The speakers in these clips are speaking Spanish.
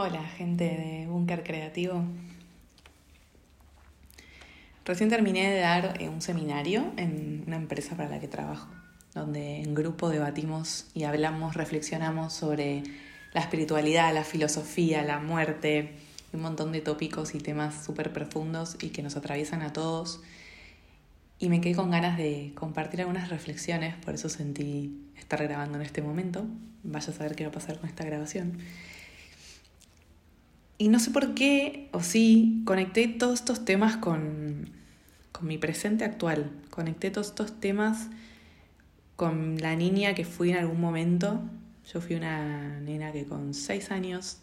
Hola, gente de Búnker Creativo. Recién terminé de dar eh, un seminario en una empresa para la que trabajo, donde en grupo debatimos y hablamos, reflexionamos sobre la espiritualidad, la filosofía, la muerte, un montón de tópicos y temas súper profundos y que nos atraviesan a todos. Y me quedé con ganas de compartir algunas reflexiones, por eso sentí estar grabando en este momento. Vaya a saber qué va a pasar con esta grabación. Y no sé por qué, o sí, conecté todos estos temas con, con mi presente actual. Conecté todos estos temas con la niña que fui en algún momento. Yo fui una nena que con seis años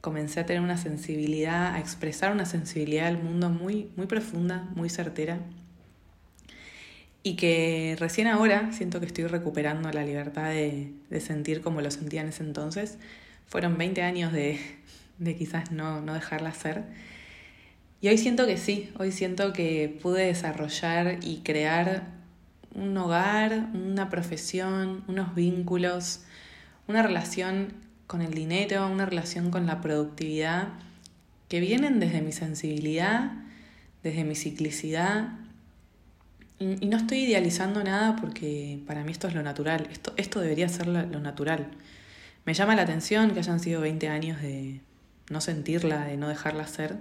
comencé a tener una sensibilidad, a expresar una sensibilidad al mundo muy, muy profunda, muy certera. Y que recién ahora siento que estoy recuperando la libertad de, de sentir como lo sentía en ese entonces. Fueron 20 años de, de quizás no, no dejarla hacer. Y hoy siento que sí, hoy siento que pude desarrollar y crear un hogar, una profesión, unos vínculos, una relación con el dinero, una relación con la productividad, que vienen desde mi sensibilidad, desde mi ciclicidad. Y, no estoy idealizando nada porque para mí esto es lo natural, esto, esto debería ser lo natural. Me llama la atención que hayan sido 20 años de, no sentirla, de no dejarla ser.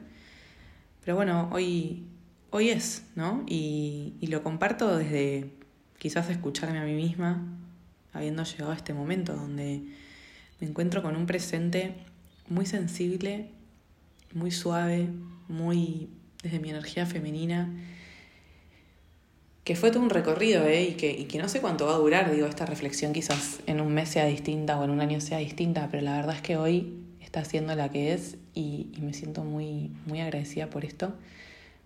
Pero bueno, hoy, hoy es, ¿no? Y, y lo comparto desde quizás escucharme a mí misma, habiendo llegado a este momento donde me encuentro con un presente muy sensible, muy suave, muy desde mi energía femenina, que fue todo un recorrido, ¿eh? Y que, y que no sé cuánto va a durar, digo, esta reflexión quizás en un mes sea distinta o en un año sea distinta, pero la verdad es que hoy está siendo la que es y, me siento muy, muy agradecida por esto.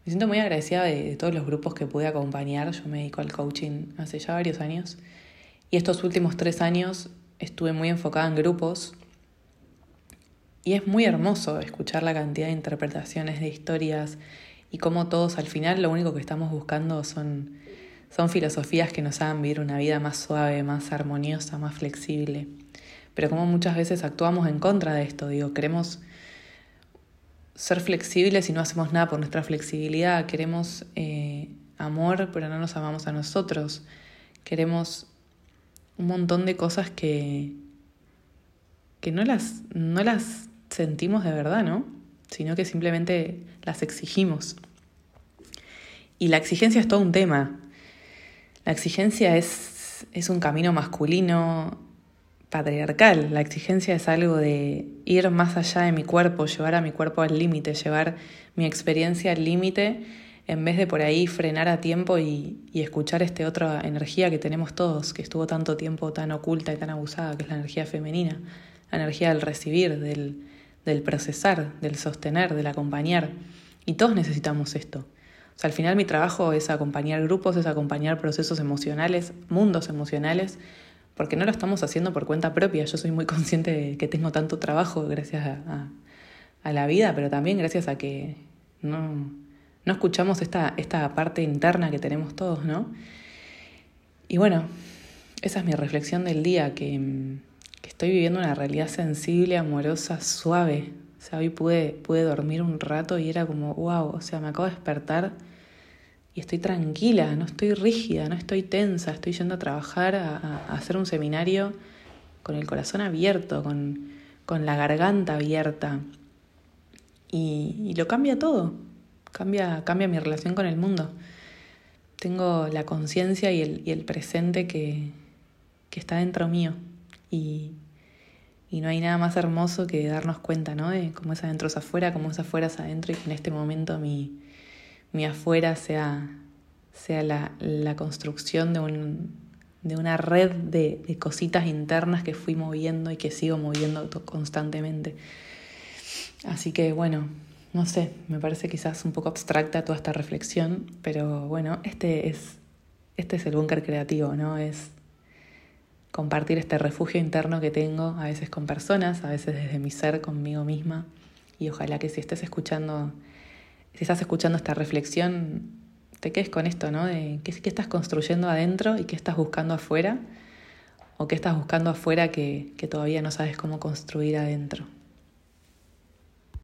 Me siento muy agradecida de, todos los grupos que pude acompañar. Yo me dedico al coaching hace ya varios años y estos últimos tres años estuve muy enfocada en grupos y es muy hermoso escuchar la cantidad de interpretaciones de historias y cómo todos al final lo único que estamos buscando son, son filosofías que nos hagan vivir una vida más suave, más armoniosa, más flexible pero como muchas veces actuamos en contra de esto, digo, queremos ser flexibles y no hacemos nada por nuestra flexibilidad, queremos eh, amor, pero no nos amamos a nosotros, queremos un montón de cosas que, que no, las, no las sentimos de verdad, ¿no? Sino que simplemente las exigimos. Y la exigencia es todo un tema. La exigencia es, es un camino masculino, patriarcal. La exigencia es algo de ir más allá de mi cuerpo, llevar a mi cuerpo al límite, llevar mi experiencia al límite, en vez de por ahí frenar a tiempo y, escuchar esta otra energía que tenemos todos, que estuvo tanto tiempo tan oculta y tan abusada, que es la energía femenina, la energía del recibir, del, del procesar, del sostener, del acompañar. Y todos necesitamos esto. O sea, al final mi trabajo es acompañar grupos, es acompañar procesos emocionales, mundos emocionales, porque no lo estamos haciendo por cuenta propia. Yo soy muy consciente de que tengo tanto trabajo gracias a, la vida, pero también gracias a que no, no escuchamos esta, esta parte interna que tenemos todos, ¿no? Y bueno, esa es mi reflexión del día, que, estoy viviendo una realidad sensible, amorosa, suave. O sea, hoy pude, pude dormir un rato y era como, wow, o sea, me acabo de despertar estoy tranquila, no estoy rígida, no estoy tensa, estoy yendo a trabajar, a, hacer un seminario con el corazón abierto, con, con la garganta abierta. Y, lo cambia todo, cambia, cambia mi relación con el mundo. Tengo la conciencia y el, el, presente que, que, está dentro mío. Y, y, no hay nada más hermoso que darnos cuenta, ¿no? De cómo es adentro es afuera, cómo es afuera es adentro y que en este momento mi, mi afuera sea, sea la, la construcción de, un, de una red de, cositas internas que fui moviendo y que sigo moviendo constantemente. Así que bueno, no sé, me parece quizás un poco abstracta toda esta reflexión, pero bueno, este es, este es el búnker creativo, ¿no? Es compartir este refugio interno que tengo, a veces con personas, a veces desde mi ser, conmigo misma, y ojalá que si estés escuchando si estás escuchando esta reflexión, te quedes con esto, ¿no? De qué, qué estás construyendo adentro y qué estás buscando afuera, o qué estás buscando afuera que, que todavía no sabes cómo construir adentro.